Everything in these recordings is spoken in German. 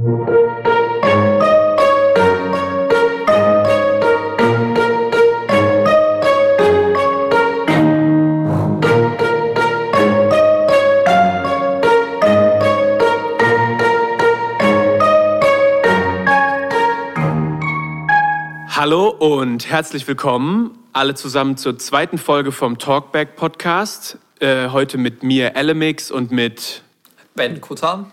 Hallo und herzlich willkommen alle zusammen zur zweiten Folge vom Talkback Podcast. Äh, heute mit mir Elemix und mit Ben Kutan.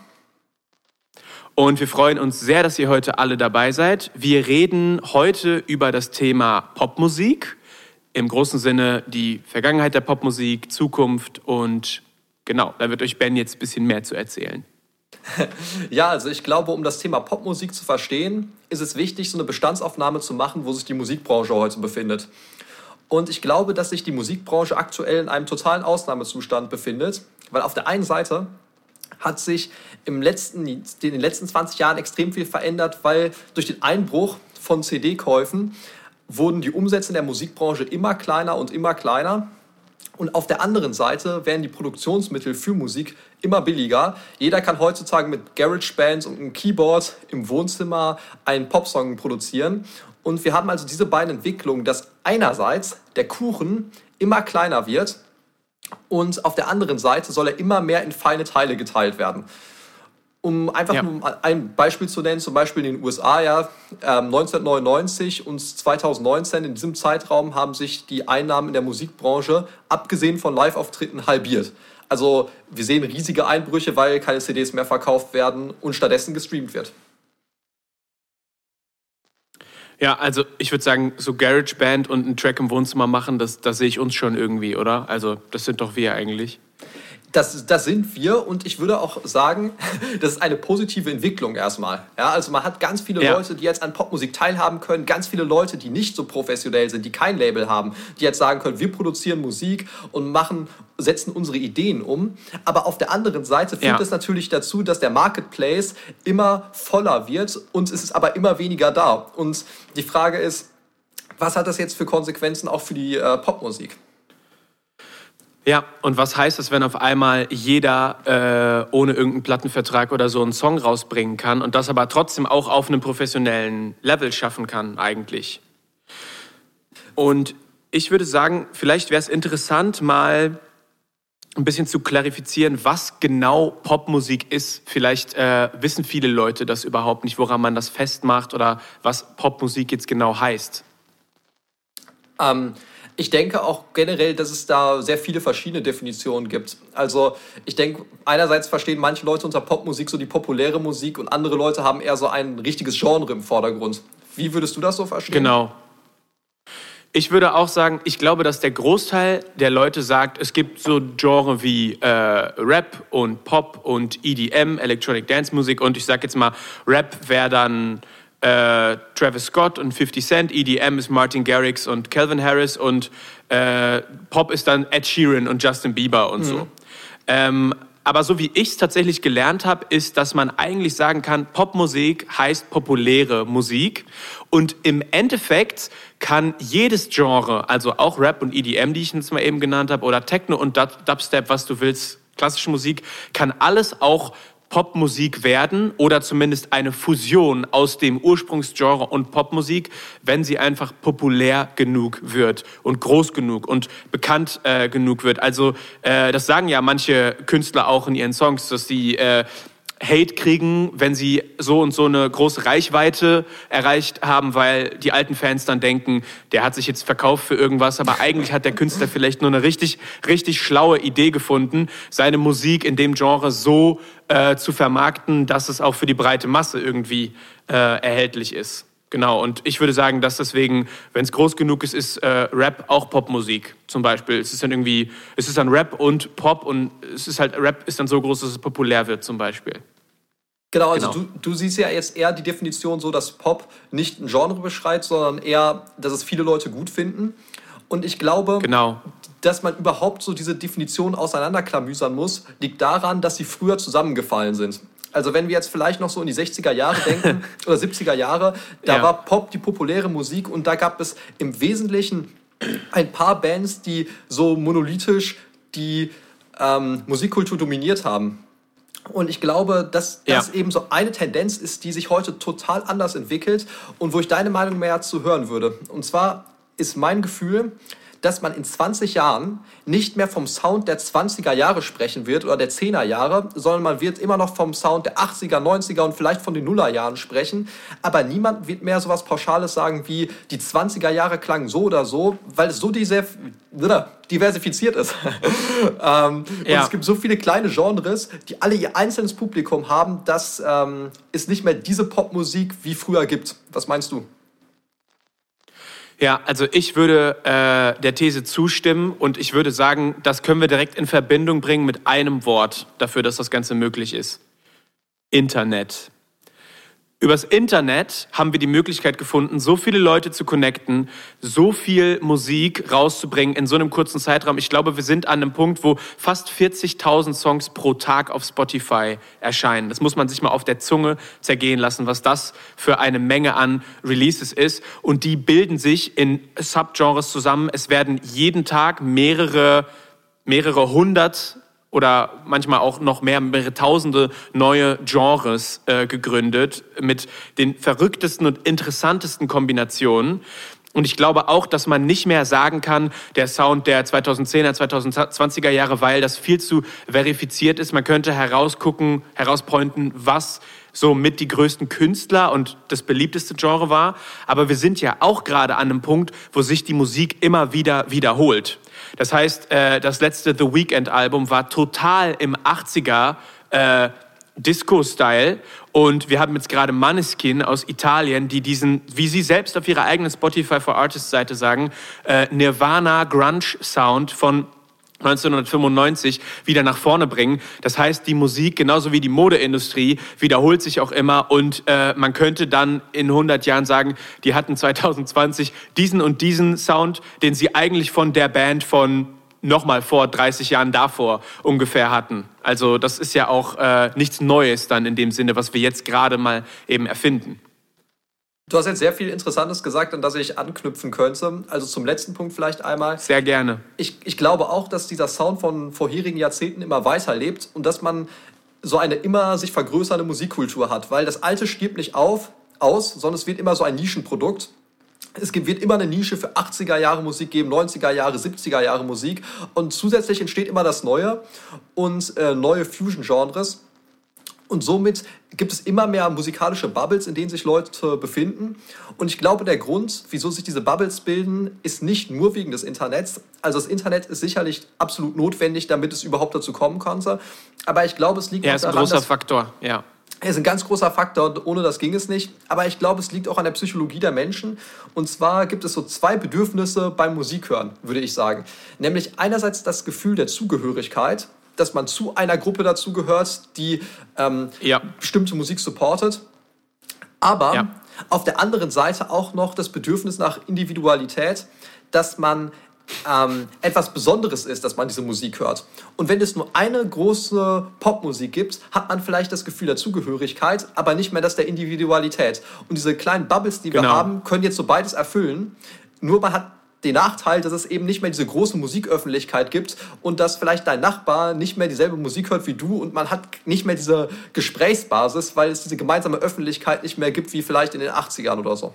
Und wir freuen uns sehr, dass ihr heute alle dabei seid. Wir reden heute über das Thema Popmusik. Im großen Sinne die Vergangenheit der Popmusik, Zukunft und genau, da wird euch Ben jetzt ein bisschen mehr zu erzählen. Ja, also ich glaube, um das Thema Popmusik zu verstehen, ist es wichtig, so eine Bestandsaufnahme zu machen, wo sich die Musikbranche heute befindet. Und ich glaube, dass sich die Musikbranche aktuell in einem totalen Ausnahmezustand befindet, weil auf der einen Seite hat sich im letzten, in den letzten 20 Jahren extrem viel verändert, weil durch den Einbruch von CD-Käufen wurden die Umsätze in der Musikbranche immer kleiner und immer kleiner. Und auf der anderen Seite werden die Produktionsmittel für Musik immer billiger. Jeder kann heutzutage mit GarageBand und einem Keyboard im Wohnzimmer einen Popsong produzieren. Und wir haben also diese beiden Entwicklungen, dass einerseits der Kuchen immer kleiner wird und auf der anderen Seite soll er immer mehr in feine Teile geteilt werden. Um einfach ja. nur ein Beispiel zu nennen, zum Beispiel in den USA, ja, 1999 ähm, und 2019, in diesem Zeitraum haben sich die Einnahmen in der Musikbranche, abgesehen von Live-Auftritten, halbiert. Also wir sehen riesige Einbrüche, weil keine CDs mehr verkauft werden und stattdessen gestreamt wird. Ja, also ich würde sagen, so GarageBand und einen Track im Wohnzimmer machen, das, das sehe ich uns schon irgendwie, oder? Also das sind doch wir eigentlich. Das, das sind wir und ich würde auch sagen, das ist eine positive Entwicklung erstmal. Ja, also man hat ganz viele ja. Leute, die jetzt an Popmusik teilhaben können, ganz viele Leute, die nicht so professionell sind, die kein Label haben, die jetzt sagen können, wir produzieren Musik und machen, setzen unsere Ideen um. Aber auf der anderen Seite führt es ja. natürlich dazu, dass der Marketplace immer voller wird und es ist aber immer weniger da. Und die Frage ist, was hat das jetzt für Konsequenzen auch für die äh, Popmusik? Ja, und was heißt das, wenn auf einmal jeder äh, ohne irgendeinen Plattenvertrag oder so einen Song rausbringen kann und das aber trotzdem auch auf einem professionellen Level schaffen kann eigentlich? Und ich würde sagen, vielleicht wäre es interessant, mal ein bisschen zu klarifizieren, was genau Popmusik ist. Vielleicht äh, wissen viele Leute das überhaupt nicht, woran man das festmacht oder was Popmusik jetzt genau heißt. Ähm, ich denke auch generell, dass es da sehr viele verschiedene Definitionen gibt. Also ich denke, einerseits verstehen manche Leute unter Popmusik so die populäre Musik und andere Leute haben eher so ein richtiges Genre im Vordergrund. Wie würdest du das so verstehen? Genau. Ich würde auch sagen, ich glaube, dass der Großteil der Leute sagt, es gibt so Genre wie äh, Rap und Pop und EDM, Electronic Dance Musik und ich sage jetzt mal, Rap wäre dann äh, Travis Scott und 50 Cent, EDM ist Martin Garrix und Calvin Harris und äh, Pop ist dann Ed Sheeran und Justin Bieber und mhm. so. Ähm, aber so wie ich es tatsächlich gelernt habe, ist, dass man eigentlich sagen kann, Popmusik heißt populäre Musik. Und im Endeffekt kann jedes Genre, also auch Rap und EDM, die ich jetzt mal eben genannt habe, oder Techno und Dubstep, was du willst, klassische Musik, kann alles auch Popmusik werden oder zumindest eine Fusion aus dem Ursprungsgenre und Popmusik, wenn sie einfach populär genug wird und groß genug und bekannt äh, genug wird. Also äh, das sagen ja manche Künstler auch in ihren Songs, dass sie äh, Hate kriegen, wenn sie so und so eine große Reichweite erreicht haben, weil die alten Fans dann denken, der hat sich jetzt verkauft für irgendwas, aber eigentlich hat der Künstler vielleicht nur eine richtig, richtig schlaue Idee gefunden, seine Musik in dem Genre so äh, zu vermarkten, dass es auch für die breite Masse irgendwie äh, erhältlich ist. Genau, und ich würde sagen, dass deswegen, wenn es groß genug ist, ist äh, Rap auch Popmusik zum Beispiel. Es ist dann irgendwie, es ist dann Rap und Pop und es ist halt, Rap ist dann so groß, dass es populär wird zum Beispiel. Genau, also genau. Du, du siehst ja jetzt eher die Definition so, dass Pop nicht ein Genre beschreibt, sondern eher, dass es viele Leute gut finden. Und ich glaube, genau. dass man überhaupt so diese Definition auseinanderklamüsern muss, liegt daran, dass sie früher zusammengefallen sind. Also wenn wir jetzt vielleicht noch so in die 60er Jahre denken oder 70er Jahre, da ja. war Pop die populäre Musik und da gab es im Wesentlichen ein paar Bands, die so monolithisch die ähm, Musikkultur dominiert haben. Und ich glaube, dass das ja. eben so eine Tendenz ist, die sich heute total anders entwickelt und wo ich deine Meinung mehr zu hören würde. Und zwar ist mein Gefühl, dass man in 20 Jahren nicht mehr vom Sound der 20er Jahre sprechen wird oder der 10er Jahre, sondern man wird immer noch vom Sound der 80er, 90er und vielleicht von den Nuller Jahren sprechen. Aber niemand wird mehr sowas Pauschales sagen wie die 20er Jahre klangen so oder so, weil es so diversifiziert ist. ähm, ja. Und es gibt so viele kleine Genres, die alle ihr einzelnes Publikum haben, dass ähm, es nicht mehr diese Popmusik wie früher gibt. Was meinst du? Ja, also ich würde äh, der These zustimmen und ich würde sagen, das können wir direkt in Verbindung bringen mit einem Wort dafür, dass das Ganze möglich ist. Internet. Übers Internet haben wir die Möglichkeit gefunden, so viele Leute zu connecten, so viel Musik rauszubringen in so einem kurzen Zeitraum. Ich glaube, wir sind an einem Punkt, wo fast 40.000 Songs pro Tag auf Spotify erscheinen. Das muss man sich mal auf der Zunge zergehen lassen, was das für eine Menge an Releases ist. Und die bilden sich in Subgenres zusammen. Es werden jeden Tag mehrere, mehrere hundert oder manchmal auch noch mehr, mehrere tausende neue Genres äh, gegründet mit den verrücktesten und interessantesten Kombinationen. Und ich glaube auch, dass man nicht mehr sagen kann, der Sound der 2010er, 2020er Jahre, weil das viel zu verifiziert ist. Man könnte herausgucken, herauspointen, was so mit die größten Künstler und das beliebteste Genre war. Aber wir sind ja auch gerade an einem Punkt, wo sich die Musik immer wieder wiederholt. Das heißt, äh, das letzte The Weekend-Album war total im 80er äh, Disco-Style. Und wir haben jetzt gerade Maneskin aus Italien, die diesen, wie sie selbst auf ihrer eigenen Spotify for Artists Seite sagen, äh, Nirvana Grunge Sound von 1995 wieder nach vorne bringen. Das heißt, die Musik, genauso wie die Modeindustrie, wiederholt sich auch immer und äh, man könnte dann in 100 Jahren sagen, die hatten 2020 diesen und diesen Sound, den sie eigentlich von der Band von nochmal vor 30 Jahren davor ungefähr hatten. Also das ist ja auch äh, nichts Neues dann in dem Sinne, was wir jetzt gerade mal eben erfinden. Du hast jetzt sehr viel Interessantes gesagt, an das ich anknüpfen könnte. Also zum letzten Punkt vielleicht einmal. Sehr gerne. Ich, ich glaube auch, dass dieser Sound von vorherigen Jahrzehnten immer weiterlebt und dass man so eine immer sich vergrößernde Musikkultur hat, weil das Alte stirbt nicht auf, aus, sondern es wird immer so ein Nischenprodukt. Es wird immer eine Nische für 80er Jahre Musik geben, 90er Jahre, 70er Jahre Musik und zusätzlich entsteht immer das Neue und äh, neue Fusion-Genres. Und somit gibt es immer mehr musikalische Bubbles, in denen sich Leute befinden. Und ich glaube, der Grund, wieso sich diese Bubbles bilden, ist nicht nur wegen des Internets. Also das Internet ist sicherlich absolut notwendig, damit es überhaupt dazu kommen konnte. Aber ich glaube, es liegt ja, auch daran, ist ein großer Faktor, ja. Er ist ein ganz großer Faktor, ohne das ging es nicht. Aber ich glaube, es liegt auch an der Psychologie der Menschen. Und zwar gibt es so zwei Bedürfnisse beim Musikhören, würde ich sagen. Nämlich einerseits das Gefühl der Zugehörigkeit dass man zu einer Gruppe dazugehört, die ähm, ja. bestimmte Musik supportet. Aber ja. auf der anderen Seite auch noch das Bedürfnis nach Individualität, dass man ähm, etwas Besonderes ist, dass man diese Musik hört. Und wenn es nur eine große Popmusik gibt, hat man vielleicht das Gefühl der Zugehörigkeit, aber nicht mehr das der Individualität. Und diese kleinen Bubbles, die genau. wir haben, können jetzt so beides erfüllen. Nur man hat den Nachteil, dass es eben nicht mehr diese große Musiköffentlichkeit gibt und dass vielleicht dein Nachbar nicht mehr dieselbe Musik hört wie du und man hat nicht mehr diese Gesprächsbasis, weil es diese gemeinsame Öffentlichkeit nicht mehr gibt wie vielleicht in den 80ern oder so.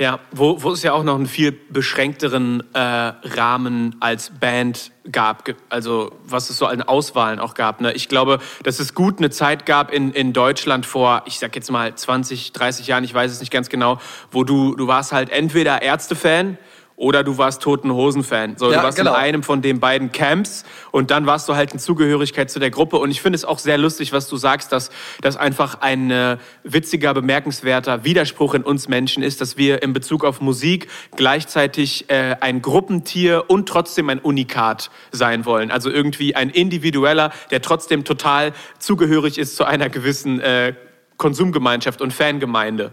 Ja, wo, wo es ja auch noch einen viel beschränkteren äh, Rahmen als Band gab, also was es so an Auswahlen auch gab. Ne? Ich glaube, dass es gut eine Zeit gab in, in Deutschland vor, ich sag jetzt mal 20, 30 Jahren, ich weiß es nicht ganz genau, wo du, du warst halt entweder Ärztefan, oder du warst Toten Hosen-Fan. So, ja, du warst genau. in einem von den beiden Camps und dann warst du halt in Zugehörigkeit zu der Gruppe. Und ich finde es auch sehr lustig, was du sagst, dass das einfach ein äh, witziger, bemerkenswerter Widerspruch in uns Menschen ist, dass wir in Bezug auf Musik gleichzeitig äh, ein Gruppentier und trotzdem ein Unikat sein wollen. Also irgendwie ein Individueller, der trotzdem total zugehörig ist zu einer gewissen äh, Konsumgemeinschaft und Fangemeinde.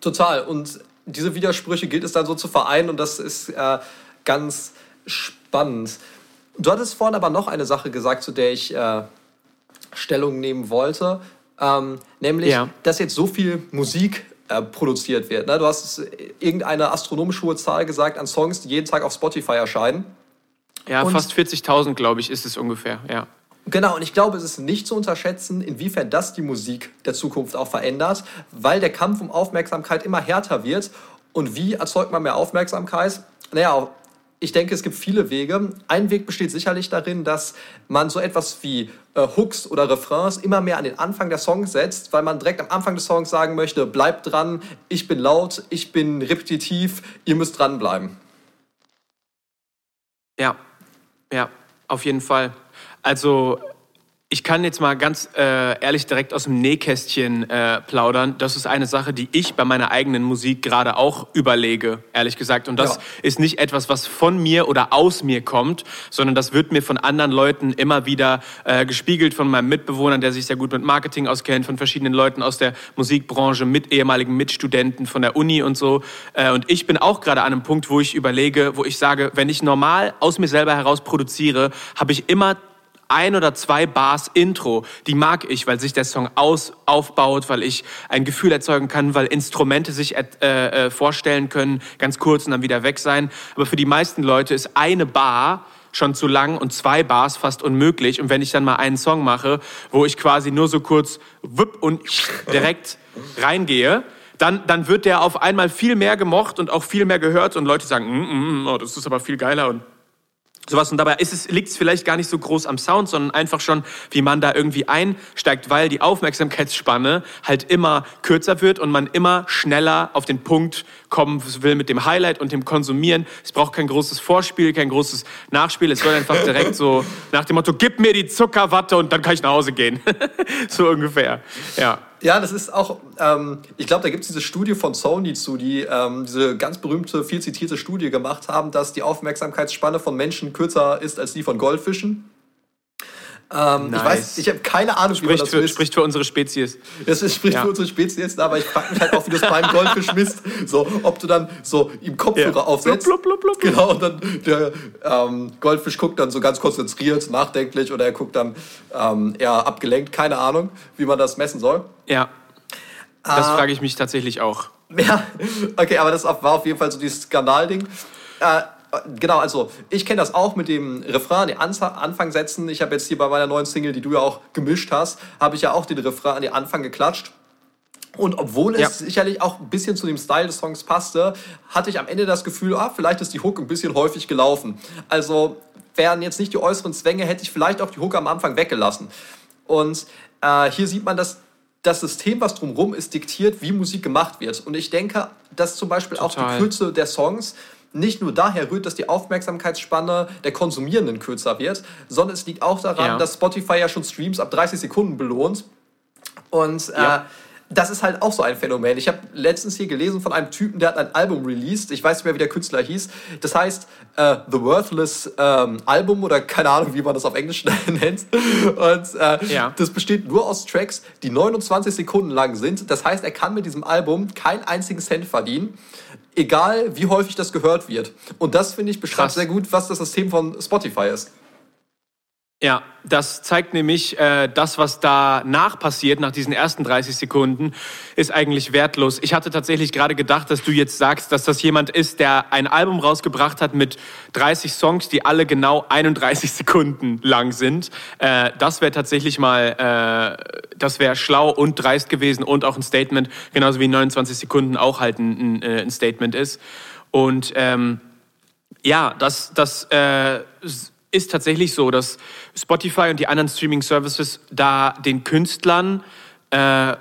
Total. Und diese Widersprüche gilt es dann so zu vereinen und das ist äh, ganz spannend. Du hattest vorhin aber noch eine Sache gesagt, zu der ich äh, Stellung nehmen wollte, ähm, nämlich, ja. dass jetzt so viel Musik äh, produziert wird. Ne? Du hast irgendeine astronomisch hohe Zahl gesagt an Songs, die jeden Tag auf Spotify erscheinen. Ja, und fast 40.000, glaube ich, ist es ungefähr, ja. Genau, und ich glaube, es ist nicht zu unterschätzen, inwiefern das die Musik der Zukunft auch verändert, weil der Kampf um Aufmerksamkeit immer härter wird. Und wie erzeugt man mehr Aufmerksamkeit? Naja, ich denke, es gibt viele Wege. Ein Weg besteht sicherlich darin, dass man so etwas wie äh, Hooks oder Refrains immer mehr an den Anfang der Songs setzt, weil man direkt am Anfang des Songs sagen möchte, bleibt dran, ich bin laut, ich bin repetitiv, ihr müsst dranbleiben. Ja, ja, auf jeden Fall. Also ich kann jetzt mal ganz äh, ehrlich direkt aus dem Nähkästchen äh, plaudern. Das ist eine Sache, die ich bei meiner eigenen Musik gerade auch überlege, ehrlich gesagt. Und das ja. ist nicht etwas, was von mir oder aus mir kommt, sondern das wird mir von anderen Leuten immer wieder äh, gespiegelt, von meinem Mitbewohner, der sich sehr gut mit Marketing auskennt, von verschiedenen Leuten aus der Musikbranche, mit ehemaligen Mitstudenten von der Uni und so. Äh, und ich bin auch gerade an einem Punkt, wo ich überlege, wo ich sage, wenn ich normal aus mir selber heraus produziere, habe ich immer ein oder zwei Bars Intro, die mag ich, weil sich der Song aus, aufbaut, weil ich ein Gefühl erzeugen kann, weil Instrumente sich äh, äh, vorstellen können, ganz kurz und dann wieder weg sein. Aber für die meisten Leute ist eine Bar schon zu lang und zwei Bars fast unmöglich. Und wenn ich dann mal einen Song mache, wo ich quasi nur so kurz wupp und direkt reingehe, dann, dann wird der auf einmal viel mehr gemocht und auch viel mehr gehört und Leute sagen, mm, mm, mm oh, das ist aber viel geiler und sowas. Und dabei ist es, liegt es vielleicht gar nicht so groß am Sound, sondern einfach schon, wie man da irgendwie einsteigt, weil die Aufmerksamkeitsspanne halt immer kürzer wird und man immer schneller auf den Punkt kommen will mit dem Highlight und dem Konsumieren. Es braucht kein großes Vorspiel, kein großes Nachspiel. Es soll einfach direkt so nach dem Motto, gib mir die Zuckerwatte und dann kann ich nach Hause gehen. so ungefähr. Ja. Ja, das ist auch, ähm, ich glaube, da gibt es diese Studie von Sony zu, die ähm, diese ganz berühmte, viel zitierte Studie gemacht haben, dass die Aufmerksamkeitsspanne von Menschen kürzer ist als die von Goldfischen. Ähm, nice. Ich weiß, ich habe keine Ahnung, spricht wie man das für, misst. Spricht für unsere Spezies. Das ist, spricht ja. für unsere Spezies, aber ich frage mich halt auch, wie das beim Goldfisch misst. So, ob du dann so ihm Kopfhörer ja. aufsetzt. Blub, blub, blub, genau, und dann der ähm, Goldfisch guckt dann so ganz konzentriert, nachdenklich oder er guckt dann ähm, eher abgelenkt. Keine Ahnung, wie man das messen soll. Ja. Das äh, frage ich mich tatsächlich auch. Ja, okay, aber das war auf jeden Fall so dieses Skandalding. Äh, genau, also ich kenne das auch mit dem Refrain an den Anfang setzen. Ich habe jetzt hier bei meiner neuen Single, die du ja auch gemischt hast, habe ich ja auch den Refrain an den Anfang geklatscht. Und obwohl es ja. sicherlich auch ein bisschen zu dem Style des Songs passte, hatte ich am Ende das Gefühl, ah, vielleicht ist die Hook ein bisschen häufig gelaufen. Also wären jetzt nicht die äußeren Zwänge, hätte ich vielleicht auch die Hook am Anfang weggelassen. Und äh, hier sieht man, dass das System, was drumherum ist, diktiert, wie Musik gemacht wird. Und ich denke, dass zum Beispiel Total. auch die Kürze der Songs nicht nur daher rührt, dass die Aufmerksamkeitsspanne der Konsumierenden kürzer wird, sondern es liegt auch daran, ja. dass Spotify ja schon Streams ab 30 Sekunden belohnt. Und äh, ja. das ist halt auch so ein Phänomen. Ich habe letztens hier gelesen von einem Typen, der hat ein Album released. Ich weiß nicht mehr, wie der Künstler hieß. Das heißt äh, The Worthless ähm, Album oder keine Ahnung, wie man das auf Englisch nennt. Und äh, ja. das besteht nur aus Tracks, die 29 Sekunden lang sind. Das heißt, er kann mit diesem Album keinen einzigen Cent verdienen egal wie häufig das gehört wird. Und das, finde ich, beschreibt Krass. sehr gut, was das System von Spotify ist. Ja, das zeigt nämlich, äh, das, was danach passiert, nach diesen ersten 30 Sekunden, ist eigentlich wertlos. Ich hatte tatsächlich gerade gedacht, dass du jetzt sagst, dass das jemand ist, der ein Album rausgebracht hat mit 30 Songs, die alle genau 31 Sekunden lang sind. Äh, das wäre tatsächlich mal, äh, das wäre schlau und dreist gewesen und auch ein Statement, genauso wie 29 Sekunden auch halt ein, ein, äh, ein Statement ist. Und ähm, ja, das, das äh, ist tatsächlich so, dass Spotify und die anderen Streaming-Services da den Künstlern äh,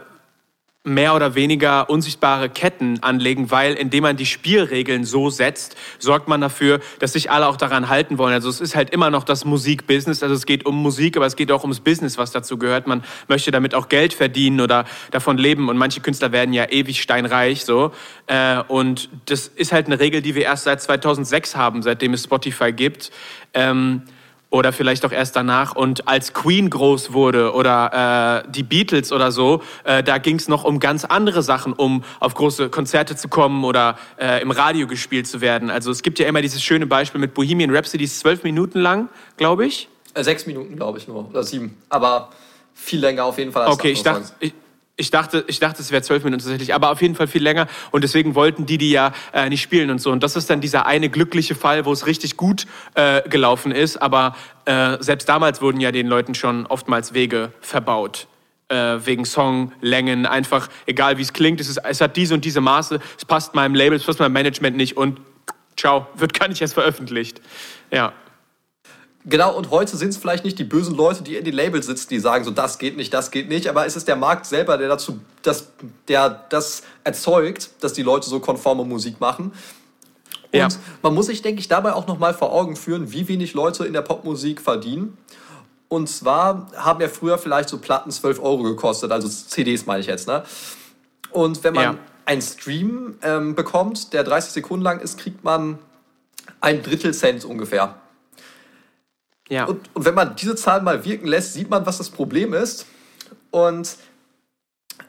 mehr oder weniger unsichtbare Ketten anlegen, weil indem man die Spielregeln so setzt, sorgt man dafür, dass sich alle auch daran halten wollen. Also es ist halt immer noch das Musikbusiness, also es geht um Musik, aber es geht auch ums Business, was dazu gehört. Man möchte damit auch Geld verdienen oder davon leben und manche Künstler werden ja ewig steinreich so. Äh, und das ist halt eine Regel, die wir erst seit 2006 haben, seitdem es Spotify gibt. Ähm, oder vielleicht auch erst danach. Und als Queen groß wurde oder äh, die Beatles oder so, äh, da ging es noch um ganz andere Sachen, um auf große Konzerte zu kommen oder äh, im Radio gespielt zu werden. Also es gibt ja immer dieses schöne Beispiel mit Bohemian Rhapsody, ist zwölf Minuten lang, glaube ich. Äh, sechs Minuten, glaube ich nur, oder sieben. Aber viel länger auf jeden Fall als Okay, ich dachte, ich, Ich dachte, ich dachte, es wäre zwölf Minuten tatsächlich, aber auf jeden Fall viel länger. Und deswegen wollten die die ja äh, nicht spielen und so. Und das ist dann dieser eine glückliche Fall, wo es richtig gut äh, gelaufen ist. Aber äh, selbst damals wurden ja den Leuten schon oftmals Wege verbaut. Äh, wegen Songlängen, einfach egal wie es klingt, es, ist, es hat diese und diese Maße, es passt meinem Label, es passt meinem Management nicht und ciao, wird gar nicht erst veröffentlicht. Ja. Genau, und heute sind es vielleicht nicht die bösen Leute, die in den Labels sitzen, die sagen, so das geht nicht, das geht nicht, aber es ist der Markt selber, der dazu, das, der das erzeugt, dass die Leute so konforme Musik machen. Und ja. man muss sich, denke ich, dabei auch nochmal vor Augen führen, wie wenig Leute in der Popmusik verdienen. Und zwar haben ja früher vielleicht so Platten 12 Euro gekostet, also CDs meine ich jetzt, ne? Und wenn man ja. einen Stream ähm, bekommt, der 30 Sekunden lang ist, kriegt man ein Drittel Cent ungefähr. Ja. Und, und wenn man diese Zahl mal wirken lässt, sieht man, was das Problem ist. Und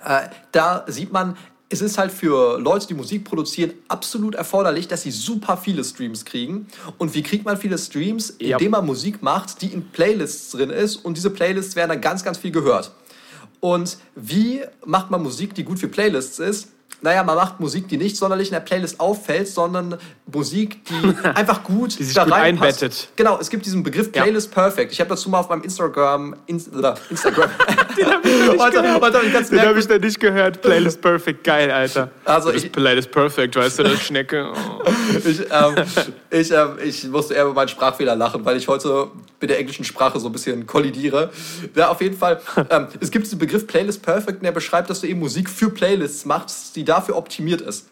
äh, da sieht man, es ist halt für Leute, die Musik produzieren, absolut erforderlich, dass sie super viele Streams kriegen. Und wie kriegt man viele Streams? Indem ja. man Musik macht, die in Playlists drin ist. Und diese Playlists werden dann ganz, ganz viel gehört. Und wie macht man Musik, die gut für Playlists ist? Naja, man macht Musik, die nicht sonderlich in der Playlist auffällt, sondern Musik, die einfach gut die sich da gut einbettet. Genau, es gibt diesen Begriff Playlist ja. Perfect. Ich habe dazu mal auf meinem Instagram, Inst Instagram. Den habe ich, nicht hab ich noch nicht gehört. Playlist Perfect, geil, Alter. Also ich, Playlist Perfect, weißt du, das Schnecke. Oh. ich, ähm, ich, ähm, ich musste eher über meinen Sprachfehler lachen, weil ich heute mit der englischen Sprache so ein bisschen kollidiere. Ja, auf jeden Fall. Ähm, es gibt diesen Begriff Playlist Perfect, der beschreibt, dass du eben Musik für Playlists machst, die dafür optimiert ist.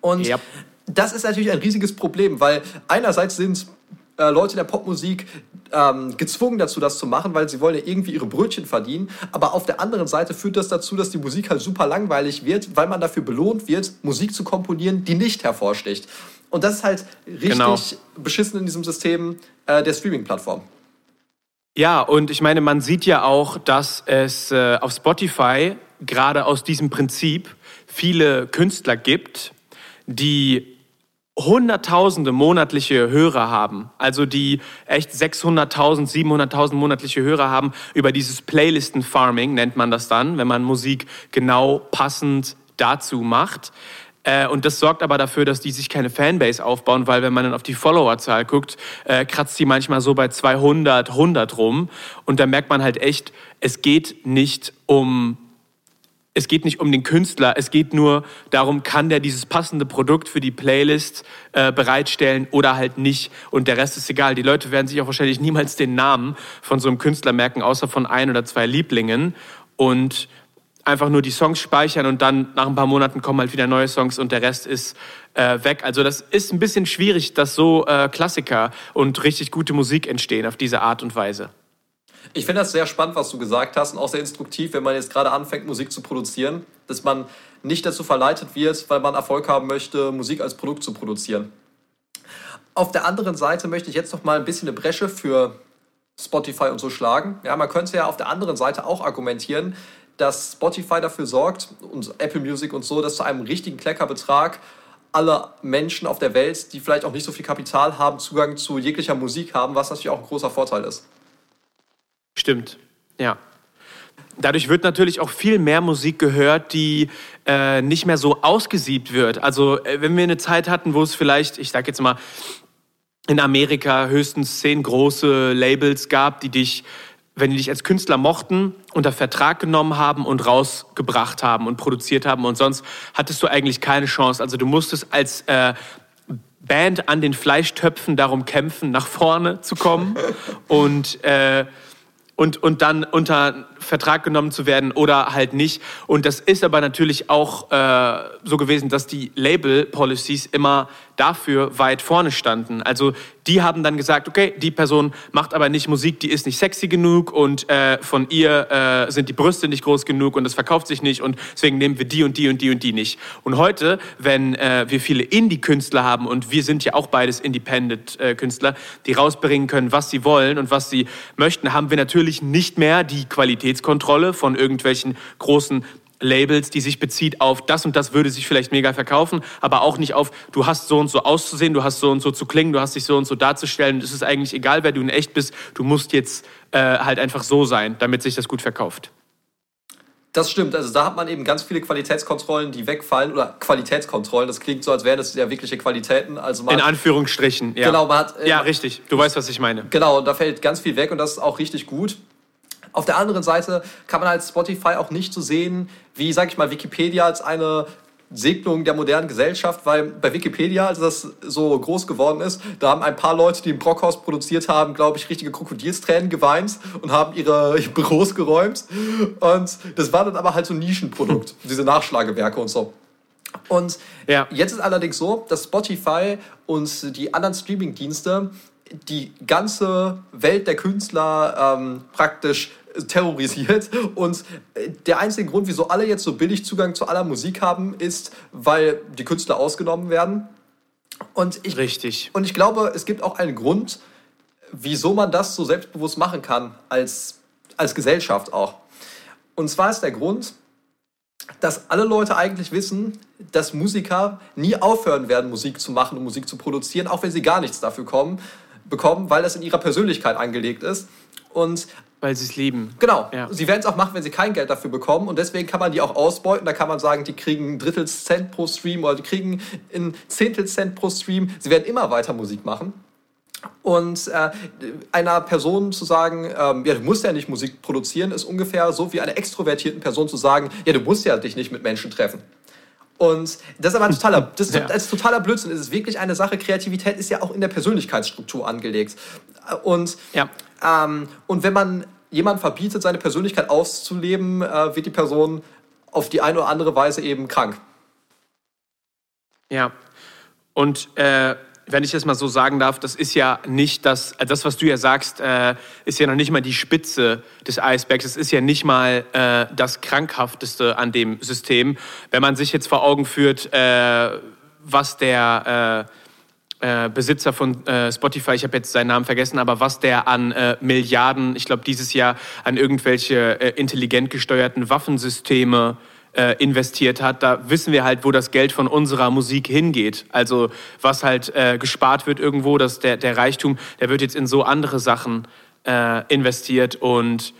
Und yep. das ist natürlich ein riesiges Problem, weil einerseits sind äh, Leute der Popmusik ähm, gezwungen dazu, das zu machen, weil sie wollen ja irgendwie ihre Brötchen verdienen. Aber auf der anderen Seite führt das dazu, dass die Musik halt super langweilig wird, weil man dafür belohnt wird, Musik zu komponieren, die nicht hervorsticht. Und das ist halt richtig genau. beschissen in diesem System äh, der Streaming-Plattform. Ja, und ich meine, man sieht ja auch, dass es äh, auf Spotify gerade aus diesem Prinzip viele Künstler gibt, die Hunderttausende monatliche Hörer haben, also die echt 600.000, 700.000 monatliche Hörer haben über dieses Playlisten-Farming, nennt man das dann, wenn man Musik genau passend dazu macht. Äh, und das sorgt aber dafür, dass die sich keine Fanbase aufbauen, weil wenn man dann auf die Followerzahl guckt, äh, kratzt die manchmal so bei 200, 100 rum. Und da merkt man halt echt, es geht nicht um es geht nicht um den Künstler, es geht nur darum, kann der dieses passende Produkt für die Playlist äh, bereitstellen oder halt nicht. Und der Rest ist egal. Die Leute werden sich auch wahrscheinlich niemals den Namen von so einem Künstler merken, außer von ein oder zwei Lieblingen. Und einfach nur die Songs speichern und dann nach ein paar Monaten kommen halt wieder neue Songs und der Rest ist äh, weg. Also das ist ein bisschen schwierig, dass so äh, Klassiker und richtig gute Musik entstehen auf diese Art und Weise. Ich finde das sehr spannend, was du gesagt hast und auch sehr instruktiv, wenn man jetzt gerade anfängt, Musik zu produzieren, dass man nicht dazu verleitet wird, weil man Erfolg haben möchte, Musik als Produkt zu produzieren. Auf der anderen Seite möchte ich jetzt noch mal ein bisschen eine Bresche für Spotify und so schlagen. Ja, man könnte ja auf der anderen Seite auch argumentieren, dass Spotify dafür sorgt und Apple Music und so, dass zu einem richtigen Kleckerbetrag alle Menschen auf der Welt, die vielleicht auch nicht so viel Kapital haben, Zugang zu jeglicher Musik haben, was natürlich auch ein großer Vorteil ist. Stimmt, ja. Dadurch wird natürlich auch viel mehr Musik gehört, die äh, nicht mehr so ausgesiebt wird. Also äh, wenn wir eine Zeit hatten, wo es vielleicht, ich sag jetzt mal, in Amerika höchstens zehn große Labels gab, die dich, wenn die dich als Künstler mochten, unter Vertrag genommen haben und rausgebracht haben und produziert haben und sonst hattest du eigentlich keine Chance. Also du musstest als äh, Band an den Fleischtöpfen darum kämpfen, nach vorne zu kommen und äh, und, und dann unter Vertrag genommen zu werden oder halt nicht. Und das ist aber natürlich auch äh, so gewesen, dass die Label-Policies immer dafür weit vorne standen. Also die haben dann gesagt, okay, die Person macht aber nicht Musik, die ist nicht sexy genug und äh, von ihr äh, sind die Brüste nicht groß genug und das verkauft sich nicht und deswegen nehmen wir die und die und die und die nicht. Und heute, wenn äh, wir viele Indie-Künstler haben und wir sind ja auch beides Independent-Künstler, die rausbringen können, was sie wollen und was sie möchten, haben wir natürlich nicht mehr die Qualitätskontrolle von irgendwelchen großen Labels, die sich bezieht auf das und das würde sich vielleicht mega verkaufen, aber auch nicht auf, du hast so und so auszusehen, du hast so und so zu klingen, du hast dich so und so darzustellen. Es ist eigentlich egal, wer du in echt bist, du musst jetzt äh, halt einfach so sein, damit sich das gut verkauft. Das stimmt, also da hat man eben ganz viele Qualitätskontrollen, die wegfallen oder Qualitätskontrollen. Das klingt so, als wären das ja wirkliche Qualitäten. Also In Anführungsstrichen, ja. Genau, man hat. Äh, ja, richtig. Du weißt, was ich meine. Genau, da fällt ganz viel weg und das ist auch richtig gut. Auf der anderen Seite kann man halt Spotify auch nicht so sehen, wie, sag ich mal, Wikipedia als eine Segnung der modernen Gesellschaft, weil bei Wikipedia, als das so groß geworden ist, da haben ein paar Leute, die im Brockhaus produziert haben, glaube ich, richtige Krokodilstränen geweint und haben ihre Büros geräumt. Und das war dann aber halt so ein Nischenprodukt, diese Nachschlagewerke und so. Und ja. jetzt ist allerdings so, dass Spotify und die anderen Streamingdienste die ganze Welt der Künstler ähm, praktisch terrorisiert. Und äh, der einzige Grund, wieso alle jetzt so billig Zugang zu aller Musik haben, ist, weil die Künstler ausgenommen werden. Und ich, Richtig. Und ich glaube, es gibt auch einen Grund, wieso man das so selbstbewusst machen kann, als, als Gesellschaft auch. Und zwar ist der Grund, dass alle Leute eigentlich wissen, dass Musiker nie aufhören werden, Musik zu machen und Musik zu produzieren, auch wenn sie gar nichts dafür kommen, bekommen, weil das in ihrer Persönlichkeit angelegt ist. Und weil sie es lieben. Genau. Ja. Sie werden es auch machen, wenn sie kein Geld dafür bekommen. Und deswegen kann man die auch ausbeuten. Da kann man sagen, die kriegen ein Drittel Cent pro Stream oder die kriegen ein Zehntel Cent pro Stream. Sie werden immer weiter Musik machen. Und äh, einer Person zu sagen, ähm, ja, du musst ja nicht Musik produzieren, ist ungefähr so wie einer extrovertierten Person zu sagen, ja, du musst ja dich nicht mit Menschen treffen. Und das ist aber ein totaler, das ist, ja. totaler Blödsinn. Es ist wirklich eine Sache. Kreativität ist ja auch in der Persönlichkeitsstruktur angelegt. Und ja. Ähm, und wenn man jemand verbietet, seine Persönlichkeit auszuleben, äh, wird die Person auf die eine oder andere Weise eben krank. Ja. Und äh, wenn ich das mal so sagen darf, das ist ja nicht das, äh, das was du ja sagst, äh, ist ja noch nicht mal die Spitze des Eisbergs. Es ist ja nicht mal äh, das Krankhafteste an dem System. Wenn man sich jetzt vor Augen führt, äh, was der äh, Besitzer von äh, Spotify, ich habe jetzt seinen Namen vergessen, aber was der an äh, Milliarden, ich glaube dieses Jahr an irgendwelche äh, intelligent gesteuerten Waffensysteme äh, investiert hat, da wissen wir halt, wo das Geld von unserer Musik hingeht. Also was halt äh, gespart wird irgendwo, dass der, der Reichtum, der wird jetzt in so andere Sachen investiert und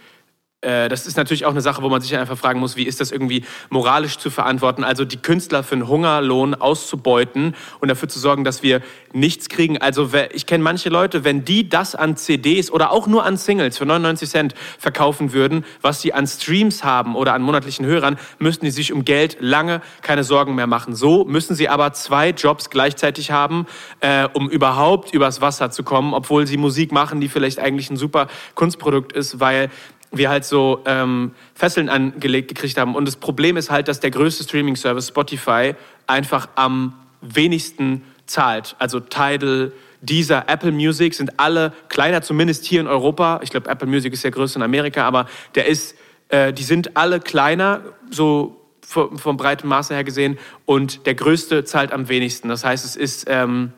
das ist natürlich auch eine Sache, wo man sich einfach fragen muss, wie ist das irgendwie moralisch zu verantworten? Also die Künstler für einen Hungerlohn auszubeuten und dafür zu sorgen, dass wir nichts kriegen. Also ich kenne manche Leute, wenn die das an CDs oder auch nur an Singles für 99 Cent verkaufen würden, was sie an Streams haben oder an monatlichen Hörern, müssten die sich um Geld lange keine Sorgen mehr machen. So müssen sie aber zwei Jobs gleichzeitig haben, äh, um überhaupt übers Wasser zu kommen, obwohl sie Musik machen, die vielleicht eigentlich ein super Kunstprodukt ist, weil wir halt so ähm, Fesseln angelegt gekriegt haben. Und das Problem ist halt, dass der größte Streaming-Service Spotify einfach am wenigsten zahlt. Also Tidal, dieser Apple Music sind alle kleiner, zumindest hier in Europa. Ich glaube, Apple Music ist ja größer in Amerika, aber der ist, äh, die sind alle kleiner, so vom, vom breiten Maße her gesehen. Und der größte zahlt am wenigsten. Das heißt, es ist ähm,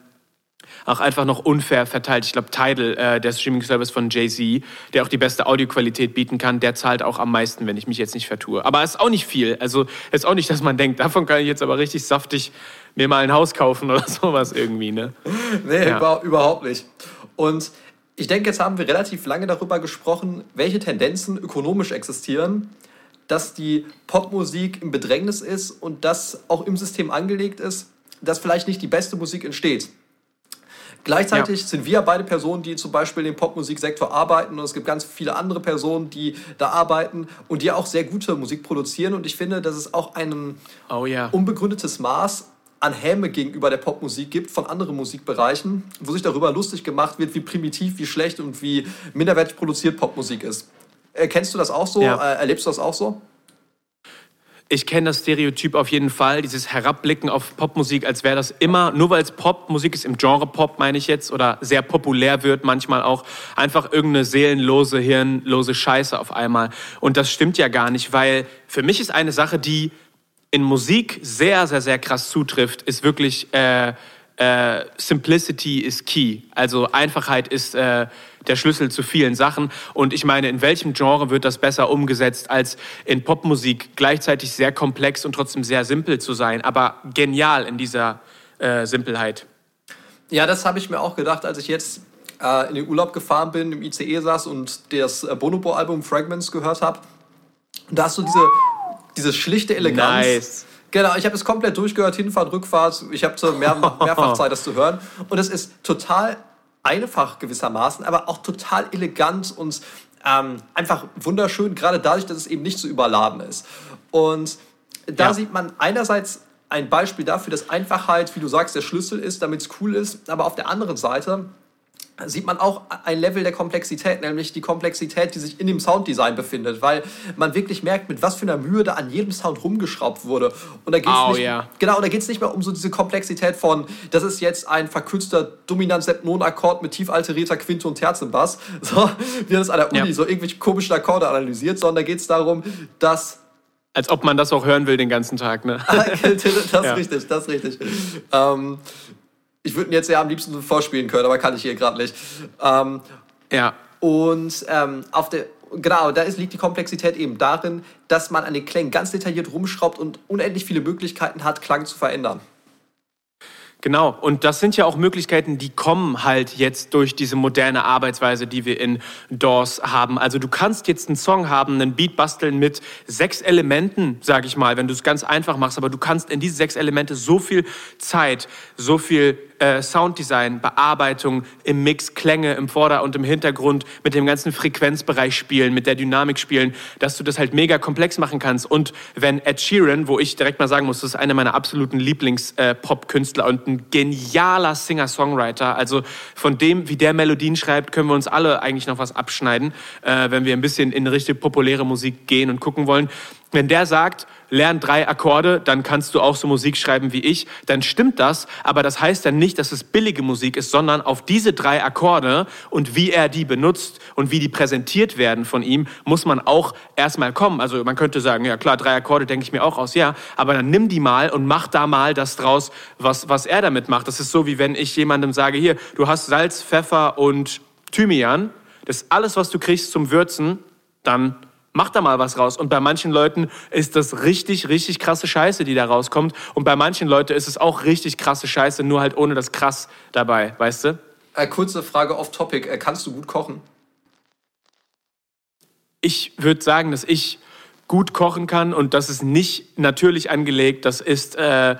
auch einfach noch unfair verteilt. Ich glaube, Tidal, äh, der Streaming-Service von Jay-Z, der auch die beste Audioqualität bieten kann, der zahlt auch am meisten, wenn ich mich jetzt nicht vertue. Aber es ist auch nicht viel. Also es ist auch nicht, dass man denkt, davon kann ich jetzt aber richtig saftig mir mal ein Haus kaufen oder sowas irgendwie. Ne? nee, ja. überhaupt nicht. Und ich denke, jetzt haben wir relativ lange darüber gesprochen, welche Tendenzen ökonomisch existieren, dass die Popmusik im Bedrängnis ist und dass auch im System angelegt ist, dass vielleicht nicht die beste Musik entsteht. Gleichzeitig ja. sind wir beide Personen, die zum Beispiel im Popmusiksektor arbeiten und es gibt ganz viele andere Personen, die da arbeiten und die auch sehr gute Musik produzieren und ich finde, dass es auch ein oh, yeah. unbegründetes Maß an Häme gegenüber der Popmusik gibt von anderen Musikbereichen, wo sich darüber lustig gemacht wird, wie primitiv, wie schlecht und wie minderwertig produziert Popmusik ist. Erkennst du das auch so? Ja. Erlebst du das auch so? Ich kenne das Stereotyp auf jeden Fall, dieses Herabblicken auf Popmusik, als wäre das immer, nur weil es Popmusik ist, im Genre Pop meine ich jetzt, oder sehr populär wird, manchmal auch einfach irgendeine seelenlose, hirnlose Scheiße auf einmal. Und das stimmt ja gar nicht, weil für mich ist eine Sache, die in Musik sehr, sehr, sehr krass zutrifft, ist wirklich äh, äh, Simplicity is key. Also Einfachheit ist äh, der Schlüssel zu vielen Sachen. Und ich meine, in welchem Genre wird das besser umgesetzt, als in Popmusik gleichzeitig sehr komplex und trotzdem sehr simpel zu sein, aber genial in dieser äh, Simpelheit. Ja, das habe ich mir auch gedacht, als ich jetzt äh, in den Urlaub gefahren bin, im ICE saß und das äh, Bonobo-Album Fragments gehört habe. Da hast du diese diese schlichte Eleganz. Nice. Genau, ich habe es komplett durchgehört, Hinfahrt, Rückfahrt. Ich habe mehr, mehrfach Zeit, das zu hören. Und es ist total einfach gewissermaßen, aber auch total elegant und ähm, einfach wunderschön, gerade dadurch, dass es eben nicht so überladen ist. Und da ja. sieht man einerseits ein Beispiel dafür, dass Einfachheit, wie du sagst, der Schlüssel ist, damit es cool ist, aber auf der anderen Seite sieht man auch ein Level der Komplexität, nämlich die Komplexität, die sich in dem Sounddesign befindet, weil man wirklich merkt, mit was für einer Mühe da an jedem Sound rumgeschraubt wurde. Und da geht es oh, nicht, yeah. genau, da geht's nicht mehr um so diese Komplexität von, das ist jetzt ein verkürzter dominant Septnonen-Akkord mit tief alterierter Quinte und Terzenbass, so wie das an der Uni ja. so irgendwelche komischen Akkorde analysiert, sondern da geht es darum, dass als ob man das auch hören will den ganzen Tag, ne? das ist ja. richtig, das ist richtig. Ähm, ich würde ihn jetzt ja am liebsten vorspielen können, aber kann ich hier gerade nicht. Ähm, ja. Und ähm, auf der, genau, da ist, liegt die Komplexität eben darin, dass man an den Klängen ganz detailliert rumschraubt und unendlich viele Möglichkeiten hat, Klang zu verändern. Genau, und das sind ja auch Möglichkeiten, die kommen halt jetzt durch diese moderne Arbeitsweise, die wir in DAWs haben. Also du kannst jetzt einen Song haben, einen Beat basteln mit sechs Elementen, sage ich mal, wenn du es ganz einfach machst, aber du kannst in diese sechs Elemente so viel Zeit, so viel äh, Sounddesign, Bearbeitung, im Mix, Klänge im Vorder- und im Hintergrund, mit dem ganzen Frequenzbereich spielen, mit der Dynamik spielen, dass du das halt mega komplex machen kannst. Und wenn Ed Sheeran, wo ich direkt mal sagen muss, das ist einer meiner absoluten Lieblings-Pop-Künstler und ein genialer Singer-Songwriter, also von dem, wie der Melodien schreibt, können wir uns alle eigentlich noch was abschneiden, äh, wenn wir ein bisschen in richtig populäre Musik gehen und gucken wollen. Wenn der sagt, lern drei Akkorde, dann kannst du auch so Musik schreiben wie ich, dann stimmt das, aber das heißt dann nicht, dass es billige Musik ist, sondern auf diese drei Akkorde und wie er die benutzt und wie die präsentiert werden von ihm, muss man auch erstmal kommen. Also man könnte sagen, ja klar, drei Akkorde denke ich mir auch aus, ja, aber dann nimm die mal und mach da mal das draus, was, was er damit macht. Das ist so, wie wenn ich jemandem sage, hier, du hast Salz, Pfeffer und Thymian, das ist alles, was du kriegst zum Würzen, dann Mach da mal was raus. Und bei manchen Leuten ist das richtig, richtig krasse Scheiße, die da rauskommt. Und bei manchen Leuten ist es auch richtig krasse Scheiße, nur halt ohne das krass dabei, weißt du? Äh, kurze Frage off topic. Äh, kannst du gut kochen? Ich würde sagen, dass ich gut kochen kann und das ist nicht natürlich angelegt. Das ist äh,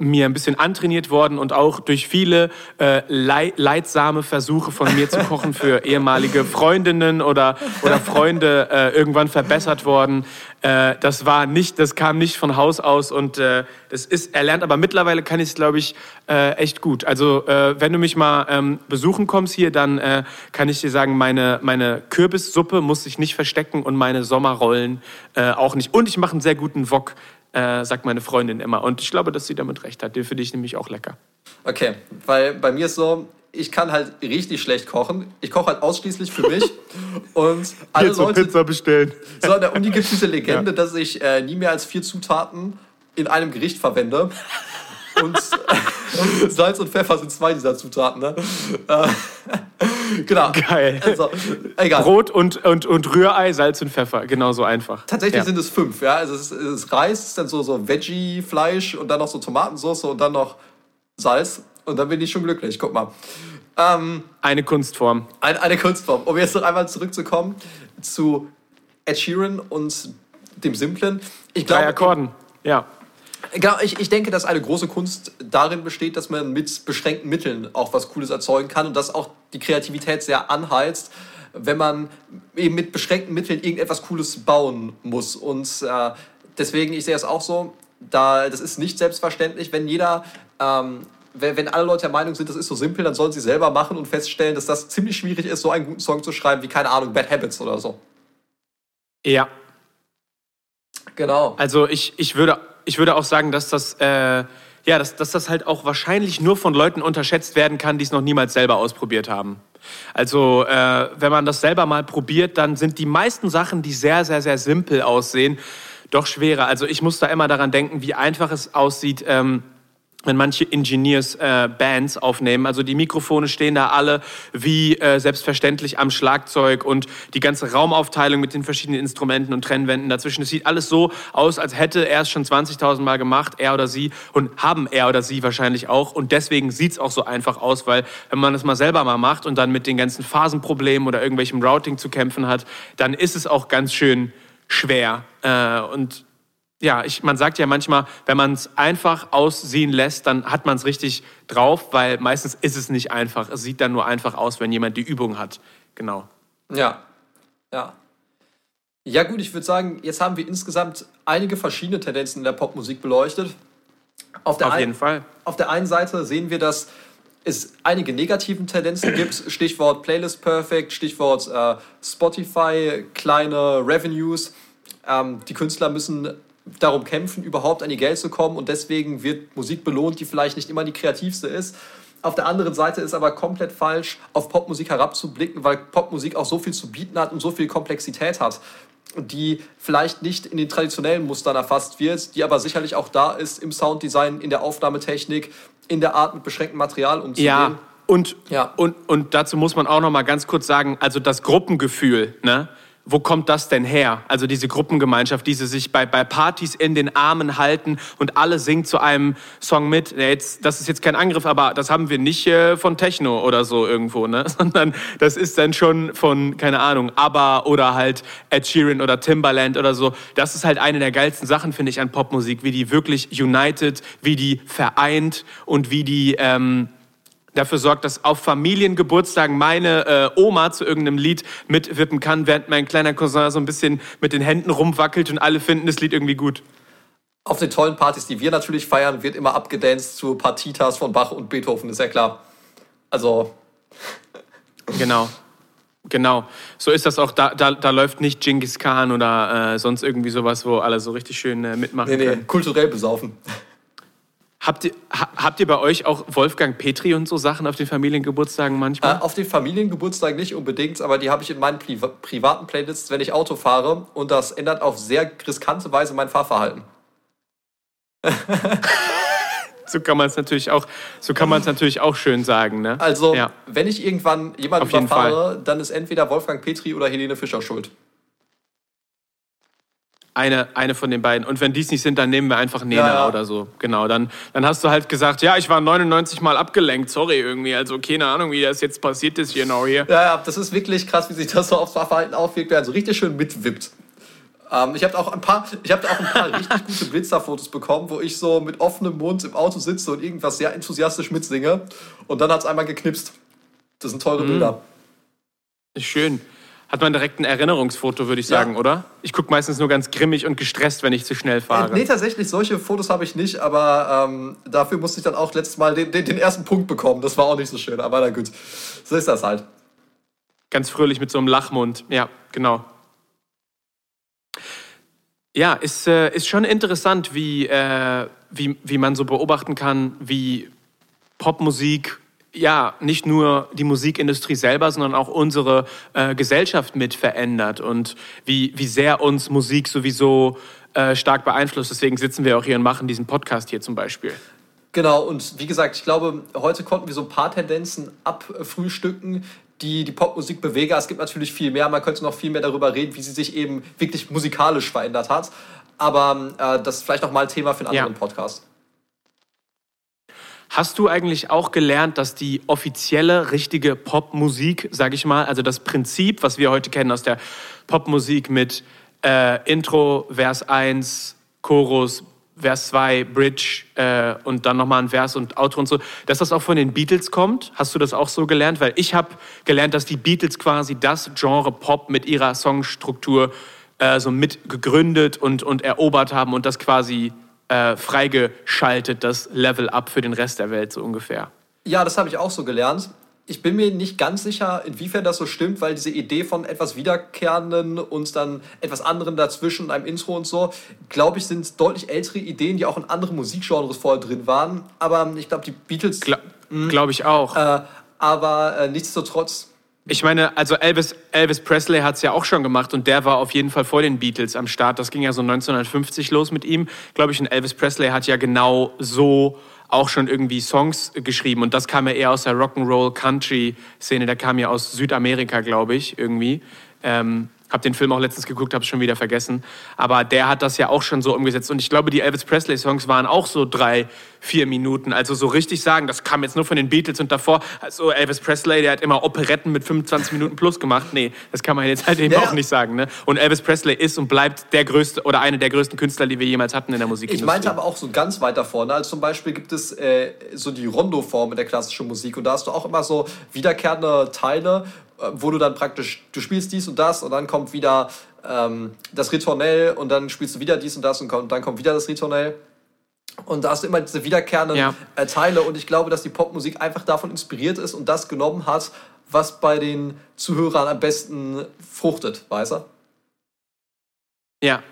mir ein bisschen antrainiert worden und auch durch viele äh, leidsame Versuche von mir zu kochen für ehemalige Freundinnen oder, oder Freunde äh, irgendwann verbessert worden. Äh, das war nicht, das kam nicht von Haus aus und äh, das ist erlernt, aber mittlerweile kann ich es, glaube ich, äh, echt gut. Also äh, wenn du mich mal ähm, besuchen kommst hier, dann äh, kann ich dir sagen, meine, meine Kürbissuppe muss sich nicht verstecken und meine Sommerrollen äh, auch nicht. Und ich mache einen sehr guten Wok äh, sagt meine Freundin immer. Und ich glaube, dass sie damit recht hat. Den finde ich nämlich auch lecker. Okay, weil bei mir ist so, ich kann halt richtig schlecht kochen. Ich koche halt ausschließlich für mich. und alle Hier Leute. Pizza bestellen. So, in der Uni gibt es diese Legende, ja. dass ich äh, nie mehr als vier Zutaten in einem Gericht verwende. Und Salz und Pfeffer sind zwei dieser Zutaten. Ne? Äh, genau. Geil. Also, egal. Brot und, und, und Rührei, Salz und Pfeffer. Genauso einfach. Tatsächlich ja. sind es fünf. Ja? Also es ist, es ist Reis, ist dann so, so Veggie-Fleisch und dann noch so Tomatensauce und dann noch Salz. Und dann bin ich schon glücklich. Guck mal. Ähm, eine Kunstform. Ein, eine Kunstform. Um jetzt noch einmal zurückzukommen zu Ed Sheeran und dem Simplen. Ich glaub, Drei Akkorden, ja. Genau, ich, ich denke, dass eine große Kunst darin besteht, dass man mit beschränkten Mitteln auch was Cooles erzeugen kann und dass auch die Kreativität sehr anheizt, wenn man eben mit beschränkten Mitteln irgendetwas Cooles bauen muss. Und äh, deswegen, ich sehe es auch so, da, das ist nicht selbstverständlich, wenn jeder, ähm, wenn, wenn alle Leute der Meinung sind, das ist so simpel, dann sollen sie selber machen und feststellen, dass das ziemlich schwierig ist, so einen guten Song zu schreiben wie, keine Ahnung, Bad Habits oder so. Ja. Genau. Also ich, ich würde ich würde auch sagen, dass das, äh, ja, dass, dass das halt auch wahrscheinlich nur von Leuten unterschätzt werden kann, die es noch niemals selber ausprobiert haben. Also äh, wenn man das selber mal probiert, dann sind die meisten Sachen, die sehr, sehr, sehr simpel aussehen, doch schwerer. Also ich muss da immer daran denken, wie einfach es aussieht. Ähm, wenn manche Engineers äh, Bands aufnehmen. Also die Mikrofone stehen da alle wie äh, selbstverständlich am Schlagzeug und die ganze Raumaufteilung mit den verschiedenen Instrumenten und Trennwänden dazwischen. Es sieht alles so aus, als hätte er es schon 20.000 Mal gemacht, er oder sie, und haben er oder sie wahrscheinlich auch. Und deswegen sieht's auch so einfach aus, weil wenn man das mal selber mal macht und dann mit den ganzen Phasenproblemen oder irgendwelchem Routing zu kämpfen hat, dann ist es auch ganz schön schwer. Äh, und ja, ich, man sagt ja manchmal, wenn man es einfach aussehen lässt, dann hat man es richtig drauf, weil meistens ist es nicht einfach. Es sieht dann nur einfach aus, wenn jemand die Übung hat. Genau. Ja, ja. Ja gut, ich würde sagen, jetzt haben wir insgesamt einige verschiedene Tendenzen in der Popmusik beleuchtet. Auf, auf jeden Fall. Auf der einen Seite sehen wir, dass es einige negativen Tendenzen gibt. Stichwort Playlist Perfect, Stichwort äh, Spotify, kleine Revenues. Ähm, die Künstler müssen darum kämpfen, überhaupt an ihr Geld zu kommen und deswegen wird Musik belohnt, die vielleicht nicht immer die kreativste ist. Auf der anderen Seite ist aber komplett falsch, auf Popmusik herabzublicken, weil Popmusik auch so viel zu bieten hat und so viel Komplexität hat, die vielleicht nicht in den traditionellen Mustern erfasst wird, die aber sicherlich auch da ist im Sounddesign, in der Aufnahmetechnik, in der Art mit beschränktem Material umzugehen. Ja, und, ja. und, und dazu muss man auch noch mal ganz kurz sagen, also das Gruppengefühl, ne? Wo kommt das denn her? Also diese Gruppengemeinschaft, die sie sich bei, bei Partys in den Armen halten und alle singen zu einem Song mit. Jetzt, das ist jetzt kein Angriff, aber das haben wir nicht äh, von Techno oder so irgendwo, ne? sondern das ist dann schon von, keine Ahnung, ABBA oder halt Ed Sheeran oder Timbaland oder so. Das ist halt eine der geilsten Sachen, finde ich, an Popmusik, wie die wirklich united, wie die vereint und wie die... Ähm, dafür sorgt, dass auf Familiengeburtstagen meine äh, Oma zu irgendeinem Lied mitwippen kann, während mein kleiner Cousin so ein bisschen mit den Händen rumwackelt und alle finden das Lied irgendwie gut. Auf den tollen Partys, die wir natürlich feiern, wird immer abgedanced zu Partitas von Bach und Beethoven, ist ja klar. Also. Genau. Genau, so ist das auch. Da, da, da läuft nicht Genghis Khan oder äh, sonst irgendwie sowas, wo alle so richtig schön äh, mitmachen nee, nee, können. kulturell besaufen. Habt ihr, habt ihr bei euch auch Wolfgang Petri und so Sachen auf den Familiengeburtstagen manchmal? Äh, auf den Familiengeburtstagen nicht unbedingt, aber die habe ich in meinen Pri privaten Playlists, wenn ich Auto fahre. Und das ändert auf sehr riskante Weise mein Fahrverhalten. so kann man es natürlich auch, so kann man es natürlich auch schön sagen. Ne? Also, ja. wenn ich irgendwann jemanden überfahre, dann ist entweder Wolfgang Petri oder Helene Fischer schuld. Eine, eine von den beiden. Und wenn dies nicht sind, dann nehmen wir einfach Nena ja, ja. oder so. Genau, dann, dann hast du halt gesagt, ja, ich war 99 Mal abgelenkt, sorry irgendwie. Also keine Ahnung, wie das jetzt passiert ist, genau hier. Ja, ja, das ist wirklich krass, wie sich das so aufs Verhalten aufwirkt, also richtig schön mitwippt. Ähm, ich habe auch ein paar, ich habe auch ein paar richtig gute Blitzerfotos bekommen, wo ich so mit offenem Mund im Auto sitze und irgendwas sehr enthusiastisch mitsinge. Und dann hat es einmal geknipst. Das sind teure mhm. Bilder. Schön hat man direkt ein Erinnerungsfoto, würde ich sagen, ja. oder? Ich gucke meistens nur ganz grimmig und gestresst, wenn ich zu schnell fahre. Äh, nee, tatsächlich, solche Fotos habe ich nicht, aber ähm, dafür musste ich dann auch letztes Mal den, den, den, ersten Punkt bekommen. Das war auch nicht so schön, aber na gut. So ist das halt. Ganz fröhlich mit so einem Lachmund. Ja, genau. Ja, ist, äh, ist schon interessant, wie, äh, wie, wie man so beobachten kann, wie Popmusik ja, nicht nur die Musikindustrie selber, sondern auch unsere äh, Gesellschaft mit verändert und wie, wie sehr uns Musik sowieso äh, stark beeinflusst. Deswegen sitzen wir auch hier und machen diesen Podcast hier zum Beispiel. Genau, und wie gesagt, ich glaube, heute konnten wir so ein paar Tendenzen abfrühstücken, die die Popmusik bewegen. Es gibt natürlich viel mehr, man könnte noch viel mehr darüber reden, wie sie sich eben wirklich musikalisch verändert hat. Aber äh, das ist vielleicht noch mal ein Thema für einen anderen ja. Podcast. Hast du eigentlich auch gelernt, dass die offizielle, richtige Popmusik, sage ich mal, also das Prinzip, was wir heute kennen aus der Popmusik mit äh, Intro, Vers 1, Chorus, Vers 2, Bridge äh, und dann nochmal ein Vers und Outro und so, dass das auch von den Beatles kommt? Hast du das auch so gelernt? Weil ich habe gelernt, dass die Beatles quasi das Genre Pop mit ihrer Songstruktur äh, so mit gegründet und, und erobert haben und das quasi äh, freigeschaltet, das Level Up für den Rest der Welt so ungefähr. Ja, das habe ich auch so gelernt. Ich bin mir nicht ganz sicher, inwiefern das so stimmt, weil diese Idee von etwas Wiederkehrenden und dann etwas anderem dazwischen, einem Intro und so, glaube ich, sind deutlich ältere Ideen, die auch in anderen Musikgenres vorher drin waren. Aber ich glaube, die Beatles. Gla glaube ich auch. Äh, aber äh, nichtsdestotrotz ich meine, also Elvis, Elvis Presley hat es ja auch schon gemacht und der war auf jeden Fall vor den Beatles am Start. Das ging ja so 1950 los mit ihm, glaube ich. Und Elvis Presley hat ja genau so auch schon irgendwie Songs geschrieben. Und das kam ja eher aus der Rock'n'Roll-Country-Szene. Der kam ja aus Südamerika, glaube ich, irgendwie. Ähm, Hab den Film auch letztens geguckt, habe es schon wieder vergessen. Aber der hat das ja auch schon so umgesetzt. Und ich glaube, die Elvis Presley-Songs waren auch so drei, vier Minuten. Also so richtig sagen, das kam jetzt nur von den Beatles und davor. Also Elvis Presley, der hat immer Operetten mit 25 Minuten plus gemacht. Nee, das kann man jetzt halt eben ja. auch nicht sagen. Ne? Und Elvis Presley ist und bleibt der größte oder eine der größten Künstler, die wir jemals hatten in der Musikindustrie. Ich meinte aber auch so ganz weit da vorne. Also zum Beispiel gibt es äh, so die Rondo-Form in der klassischen Musik. Und da hast du auch immer so wiederkehrende Teile, wo du dann praktisch, du spielst dies und das und dann kommt wieder ähm, das Ritornell und dann spielst du wieder dies und das und, kommt, dann kommt wieder das Ritornell. Und da hast du immer diese wiederkehrenden ja. äh, Teile und ich glaube, dass die Popmusik einfach davon inspiriert ist und das genommen hat, was bei den Zuhörern am besten fruchtet, weißt du? Ja,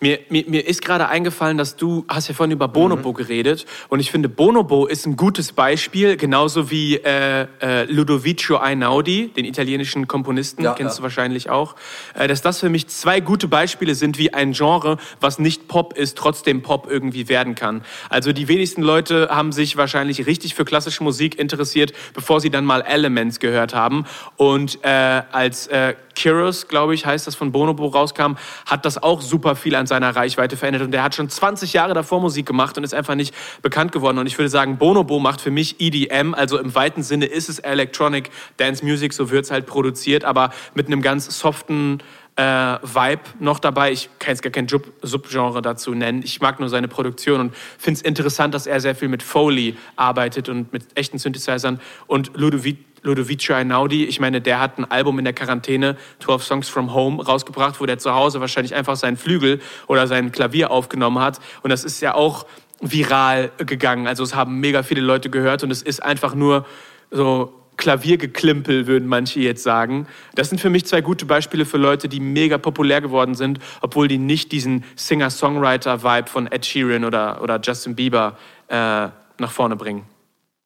mir, mir, mir ist gerade eingefallen, dass du hast ja vorhin über Bonobo mhm. geredet und ich finde Bonobo ist ein gutes Beispiel, genauso wie äh, äh, Ludovico Einaudi, den italienischen Komponisten, ja, kennst ja. du wahrscheinlich auch, äh, dass das für mich zwei gute Beispiele sind, wie ein Genre, was nicht Pop ist, trotzdem Pop irgendwie werden kann. Also die wenigsten Leute haben sich wahrscheinlich richtig für klassische Musik interessiert, bevor sie dann mal Elements gehört haben und äh, als äh, Curious, glaube ich, heißt das, von Bonobo rauskam, hat das auch super viel an seiner Reichweite verändert. Und der hat schon 20 Jahre davor Musik gemacht und ist einfach nicht bekannt geworden. Und ich würde sagen, Bonobo macht für mich EDM, also im weiten Sinne ist es Electronic Dance Music, so wird es halt produziert, aber mit einem ganz soften äh, Vibe noch dabei. Ich kann jetzt gar kein Subgenre dazu nennen. Ich mag nur seine Produktion und finde es interessant, dass er sehr viel mit Foley arbeitet und mit echten Synthesizern. Und Ludovic Ludovico Einaudi, ich meine, der hat ein Album in der Quarantäne, 12 Songs from Home, rausgebracht, wo der zu Hause wahrscheinlich einfach seinen Flügel oder sein Klavier aufgenommen hat. Und das ist ja auch viral gegangen. Also es haben mega viele Leute gehört und es ist einfach nur so Klaviergeklimpel, würden manche jetzt sagen. Das sind für mich zwei gute Beispiele für Leute, die mega populär geworden sind, obwohl die nicht diesen Singer-Songwriter-Vibe von Ed Sheeran oder, oder Justin Bieber äh, nach vorne bringen.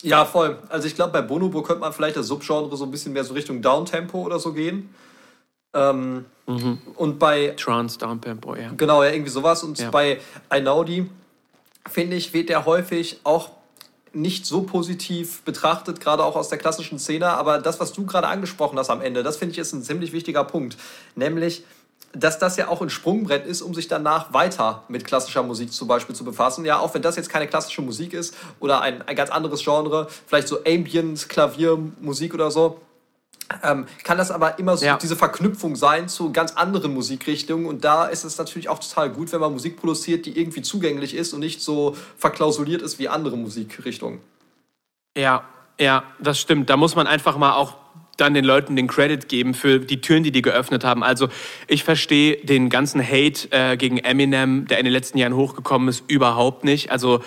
Ja, voll. Also ich glaube, bei Bonobo könnte man vielleicht das Subgenre so ein bisschen mehr so Richtung Downtempo oder so gehen. Ähm, mhm. Und bei... Trance, Downtempo, ja. Genau, ja, irgendwie sowas. Und ja. bei Einaudi, finde ich, wird der häufig auch nicht so positiv betrachtet, gerade auch aus der klassischen Szene. Aber das, was du gerade angesprochen hast am Ende, das finde ich ist ein ziemlich wichtiger Punkt. Nämlich, dass das ja auch ein Sprungbrett ist, um sich danach weiter mit klassischer Musik zum Beispiel zu befassen. Ja, auch wenn das jetzt keine klassische Musik ist oder ein, ein ganz anderes Genre, vielleicht so Ambient, Klaviermusik oder so, ähm, kann das aber immer so ja. diese Verknüpfung sein zu ganz anderen Musikrichtungen. Und da ist es natürlich auch total gut, wenn man Musik produziert, die irgendwie zugänglich ist und nicht so verklausuliert ist wie andere Musikrichtungen. Ja, ja, das stimmt. Da muss man einfach mal auch dann den Leuten den Credit geben für die Türen, die die geöffnet haben. Also ich verstehe den ganzen Hate äh, gegen Eminem, der in den letzten Jahren hochgekommen ist, überhaupt nicht. Also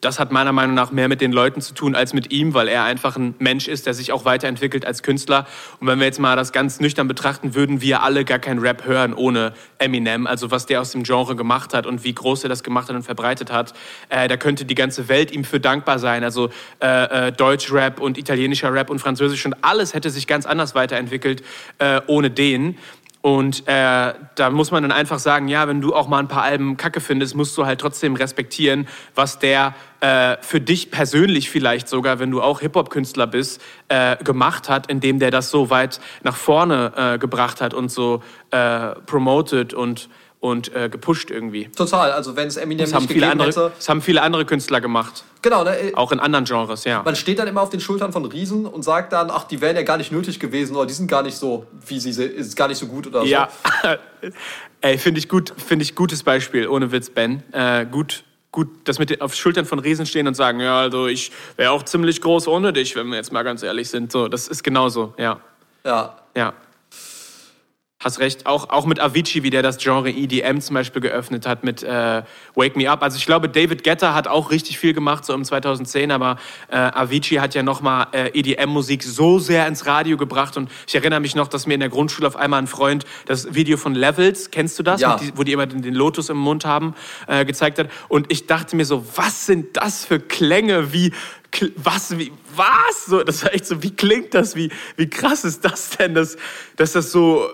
das hat meiner Meinung nach mehr mit den Leuten zu tun als mit ihm, weil er einfach ein Mensch ist, der sich auch weiterentwickelt als Künstler. Und wenn wir jetzt mal das ganz nüchtern betrachten, würden wir alle gar keinen Rap hören ohne Eminem. Also was der aus dem Genre gemacht hat und wie groß er das gemacht hat und verbreitet hat, äh, da könnte die ganze Welt ihm für dankbar sein. Also äh, äh, Deutsch-Rap und italienischer Rap und Französisch und alles hätte sich ganz anders weiterentwickelt äh, ohne den. Und äh, da muss man dann einfach sagen, ja, wenn du auch mal ein paar Alben Kacke findest, musst du halt trotzdem respektieren, was der äh, für dich persönlich vielleicht sogar, wenn du auch Hip-Hop-Künstler bist, äh, gemacht hat, indem der das so weit nach vorne äh, gebracht hat und so äh, promoted und und äh, gepusht irgendwie. Total, also wenn es Eminem das nicht gegeben andere, hätte... Das haben viele andere Künstler gemacht. Genau. Ne, auch in anderen Genres, ja. Man steht dann immer auf den Schultern von Riesen und sagt dann, ach, die wären ja gar nicht nötig gewesen oder die sind gar nicht so, wie sie sind, ist gar nicht so gut oder so. Ja, ey, finde ich gut, finde ich gutes Beispiel, ohne Witz, Ben. Äh, gut, gut, das mit den, auf Schultern von Riesen stehen und sagen, ja, also ich wäre auch ziemlich groß ohne dich, wenn wir jetzt mal ganz ehrlich sind. So, das ist genauso, ja. Ja. Ja. Hast recht, auch, auch mit Avicii, wie der das Genre EDM zum Beispiel geöffnet hat mit äh, Wake Me Up. Also ich glaube, David Guetta hat auch richtig viel gemacht, so um 2010, aber äh, Avicii hat ja nochmal äh, EDM-Musik so sehr ins Radio gebracht und ich erinnere mich noch, dass mir in der Grundschule auf einmal ein Freund das Video von Levels, kennst du das? Ja. Die, wo die immer den, den, Lotus im Mund haben, äh, gezeigt hat und ich dachte mir so, was sind das für Klänge, wie was, wie, was? So, das war echt so, wie klingt das? Wie, wie krass ist das denn, dass, dass das so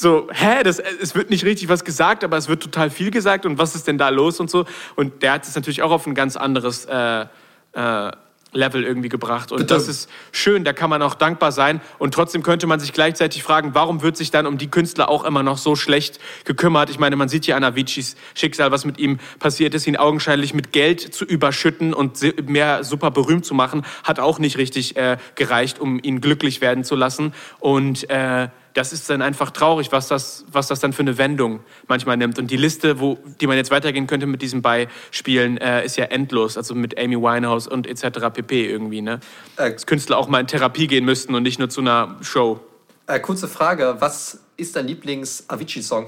so, hä, das, es wird nicht richtig was gesagt, aber es wird total viel gesagt und was ist denn da los und so. Und der hat es natürlich auch auf ein ganz anderes äh, äh, Level irgendwie gebracht. Und das ist schön, da kann man auch dankbar sein. Und trotzdem könnte man sich gleichzeitig fragen, warum wird sich dann um die Künstler auch immer noch so schlecht gekümmert? Ich meine, man sieht hier an Aviciis Schicksal, was mit ihm passiert ist, ihn augenscheinlich mit Geld zu überschütten und mehr super berühmt zu machen, hat auch nicht richtig äh, gereicht, um ihn glücklich werden zu lassen. Und äh, das ist dann einfach traurig, was das, was das dann für eine Wendung manchmal nimmt. Und die Liste, wo, die man jetzt weitergehen könnte mit diesen Beispielen, äh, ist ja endlos. Also mit Amy Winehouse und etc. pp. irgendwie. Ne? Äh, Dass Künstler auch mal in Therapie gehen müssten und nicht nur zu einer Show. Äh, kurze Frage, was ist dein Lieblings-Avicii-Song?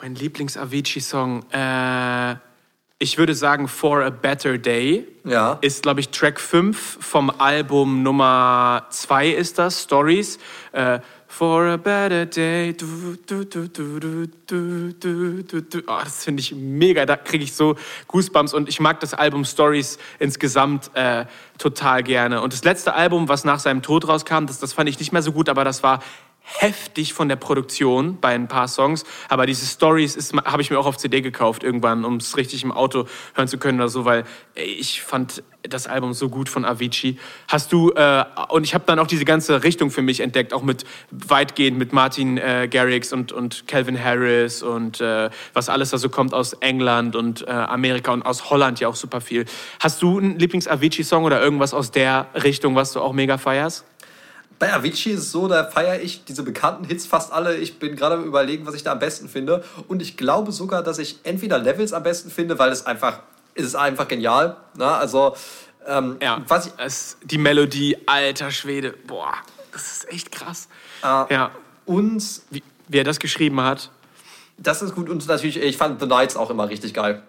Mein Lieblings-Avicii-Song? Äh ich würde sagen, For a Better Day ja. ist, glaube ich, Track 5 vom Album Nummer 2 ist das, Stories. Äh, For a better day. Du, du, du, du, du, du, du. Oh, das finde ich mega. Da kriege ich so Goosebumps. Und ich mag das Album Stories insgesamt äh, total gerne. Und das letzte Album, was nach seinem Tod rauskam, das, das fand ich nicht mehr so gut, aber das war heftig von der Produktion bei ein paar Songs, aber diese Stories habe ich mir auch auf CD gekauft irgendwann, um es richtig im Auto hören zu können oder so, weil ich fand das Album so gut von Avicii. Hast du äh, und ich habe dann auch diese ganze Richtung für mich entdeckt, auch mit weitgehend mit Martin äh, Garrix und und Calvin Harris und äh, was alles da so kommt aus England und äh, Amerika und aus Holland ja auch super viel. Hast du einen Lieblings Avicii Song oder irgendwas aus der Richtung, was du auch mega feierst? Bei Avicii ist es so, da feiere ich diese bekannten Hits fast alle. Ich bin gerade am überlegen, was ich da am besten finde. Und ich glaube sogar, dass ich entweder Levels am besten finde, weil es einfach, es ist einfach genial. Ne? Also, ähm, ja, was ich, es, die Melodie, alter Schwede, boah, das ist echt krass. Äh, ja. Und wie, wie er das geschrieben hat. Das ist gut und natürlich, ich fand The Nights auch immer richtig geil.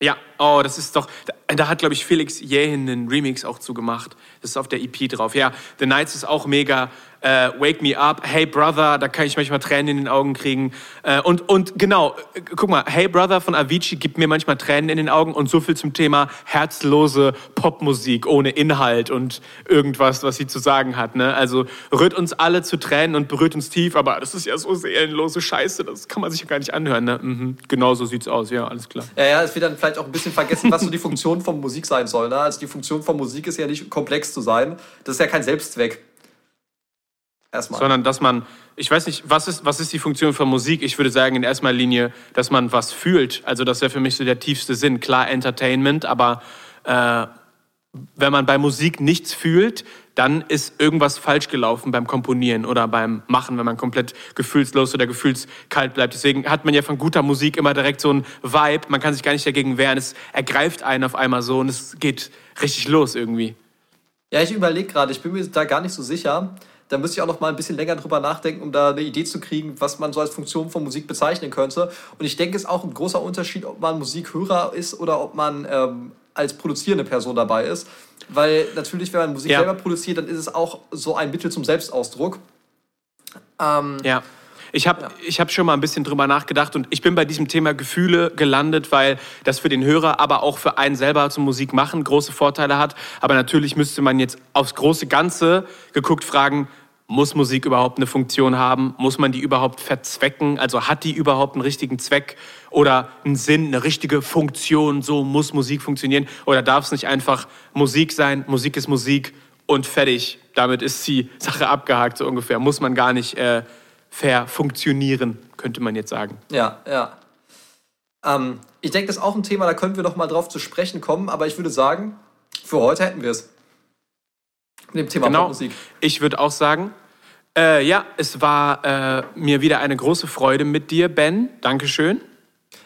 Ja, oh, das ist doch, da, hat, glaube ich, Felix Jähin einen Remix auch zugemacht. Das ist auf der EP drauf. Ja, The Nights ist auch mega äh, Wake Me Up, Hey Brother, da kann ich manchmal Tränen in den Augen kriegen. Äh, und, und genau, äh, guck mal, Hey Brother von Avicii gibt mir manchmal Tränen in den Augen und so viel zum Thema herzlose Popmusik ohne Inhalt und irgendwas, was sie zu sagen hat. Ne? Also rührt uns alle zu Tränen und berührt uns tief, aber das ist ja so seelenlose Scheiße, das kann man sich ja gar nicht anhören. Ne? Mhm, genau so sieht's aus, ja, alles klar. Ja, ja, es wird dann vielleicht auch ein bisschen vergessen, was so die Funktion von Musik sein soll. Ne? Also die Funktion von Musik ist ja nicht komplex zu sein. Das ist ja kein Selbstzweck. Erstmal. Sondern dass man, ich weiß nicht, was ist, was ist die Funktion von Musik? Ich würde sagen in erster Linie, dass man was fühlt. Also das wäre für mich so der tiefste Sinn. Klar Entertainment, aber äh, wenn man bei Musik nichts fühlt, dann ist irgendwas falsch gelaufen beim Komponieren oder beim Machen, wenn man komplett gefühlslos oder gefühlskalt bleibt. Deswegen hat man ja von guter Musik immer direkt so ein Vibe. Man kann sich gar nicht dagegen wehren. Es ergreift einen auf einmal so und es geht richtig los irgendwie. Ja, ich überlege gerade, ich bin mir da gar nicht so sicher da müsste ich auch noch mal ein bisschen länger drüber nachdenken, um da eine Idee zu kriegen, was man so als Funktion von Musik bezeichnen könnte. Und ich denke, es ist auch ein großer Unterschied, ob man Musikhörer ist oder ob man ähm, als produzierende Person dabei ist. Weil natürlich, wenn man Musik ja. selber produziert, dann ist es auch so ein Mittel zum Selbstausdruck. Ähm, ja. Ich habe ja. hab schon mal ein bisschen drüber nachgedacht und ich bin bei diesem Thema Gefühle gelandet, weil das für den Hörer, aber auch für einen selber zum Musik machen große Vorteile hat. Aber natürlich müsste man jetzt aufs große Ganze geguckt fragen, muss Musik überhaupt eine Funktion haben? Muss man die überhaupt verzwecken? Also hat die überhaupt einen richtigen Zweck oder einen Sinn, eine richtige Funktion? So muss Musik funktionieren? Oder darf es nicht einfach Musik sein? Musik ist Musik und fertig. Damit ist die Sache abgehakt, so ungefähr. Muss man gar nicht äh, verfunktionieren, könnte man jetzt sagen. Ja, ja. Ähm, ich denke, das ist auch ein Thema, da können wir noch mal drauf zu sprechen kommen. Aber ich würde sagen, für heute hätten wir es. Mit dem Thema genau. Musik. Ich würde auch sagen, äh, ja, es war äh, mir wieder eine große Freude mit dir, Ben. Dankeschön.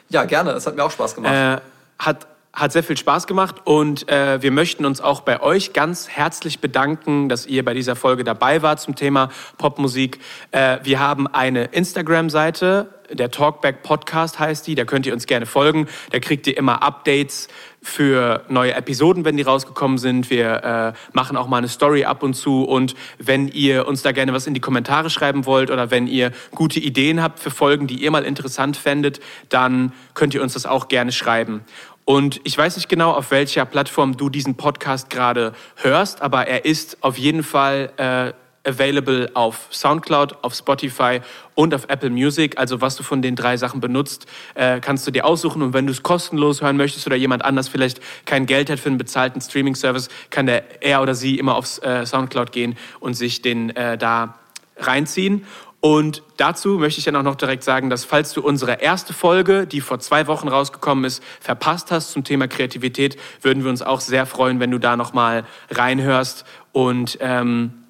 Ja, gerne. Es hat mir auch Spaß gemacht. Äh, hat, hat sehr viel Spaß gemacht und äh, wir möchten uns auch bei euch ganz herzlich bedanken, dass ihr bei dieser Folge dabei wart zum Thema Popmusik. Äh, wir haben eine Instagram-Seite, der Talkback Podcast heißt die, da könnt ihr uns gerne folgen. Da kriegt ihr immer Updates für neue Episoden, wenn die rausgekommen sind. Wir äh, machen auch mal eine Story ab und zu. Und wenn ihr uns da gerne was in die Kommentare schreiben wollt oder wenn ihr gute Ideen habt für Folgen, die ihr mal interessant fändet, dann könnt ihr uns das auch gerne schreiben. Und ich weiß nicht genau, auf welcher Plattform du diesen Podcast gerade hörst, aber er ist auf jeden Fall äh, available auf SoundCloud, auf Spotify und auf Apple Music. Also was du von den drei Sachen benutzt, äh, kannst du dir aussuchen. Und wenn du es kostenlos hören möchtest oder jemand anders vielleicht kein Geld hat für einen bezahlten Streaming-Service, kann der er oder sie immer auf äh, SoundCloud gehen und sich den äh, da reinziehen. Und dazu möchte ich dann auch noch direkt sagen, dass falls du unsere erste Folge, die vor zwei Wochen rausgekommen ist, verpasst hast zum Thema Kreativität, würden wir uns auch sehr freuen, wenn du da nochmal reinhörst und ähm,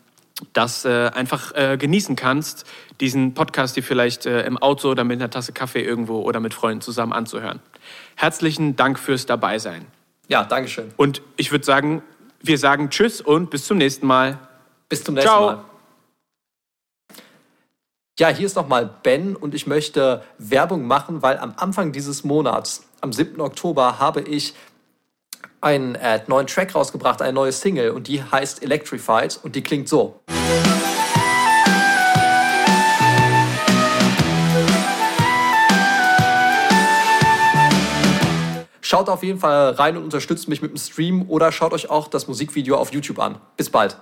das äh, einfach äh, genießen kannst, diesen Podcast dir vielleicht äh, im Auto oder mit einer Tasse Kaffee irgendwo oder mit Freunden zusammen anzuhören. Herzlichen Dank fürs Dabeisein. Ja, Dankeschön. Und ich würde sagen, wir sagen Tschüss und bis zum nächsten Mal. Bis zum nächsten Ciao. Mal. Ja, hier ist nochmal Ben und ich möchte Werbung machen, weil am Anfang dieses Monats, am 7. Oktober, habe ich einen äh, neuen Track rausgebracht, eine neue Single und die heißt Electrified und die klingt so. Schaut auf jeden Fall rein und unterstützt mich mit dem Stream oder schaut euch auch das Musikvideo auf YouTube an. Bis bald.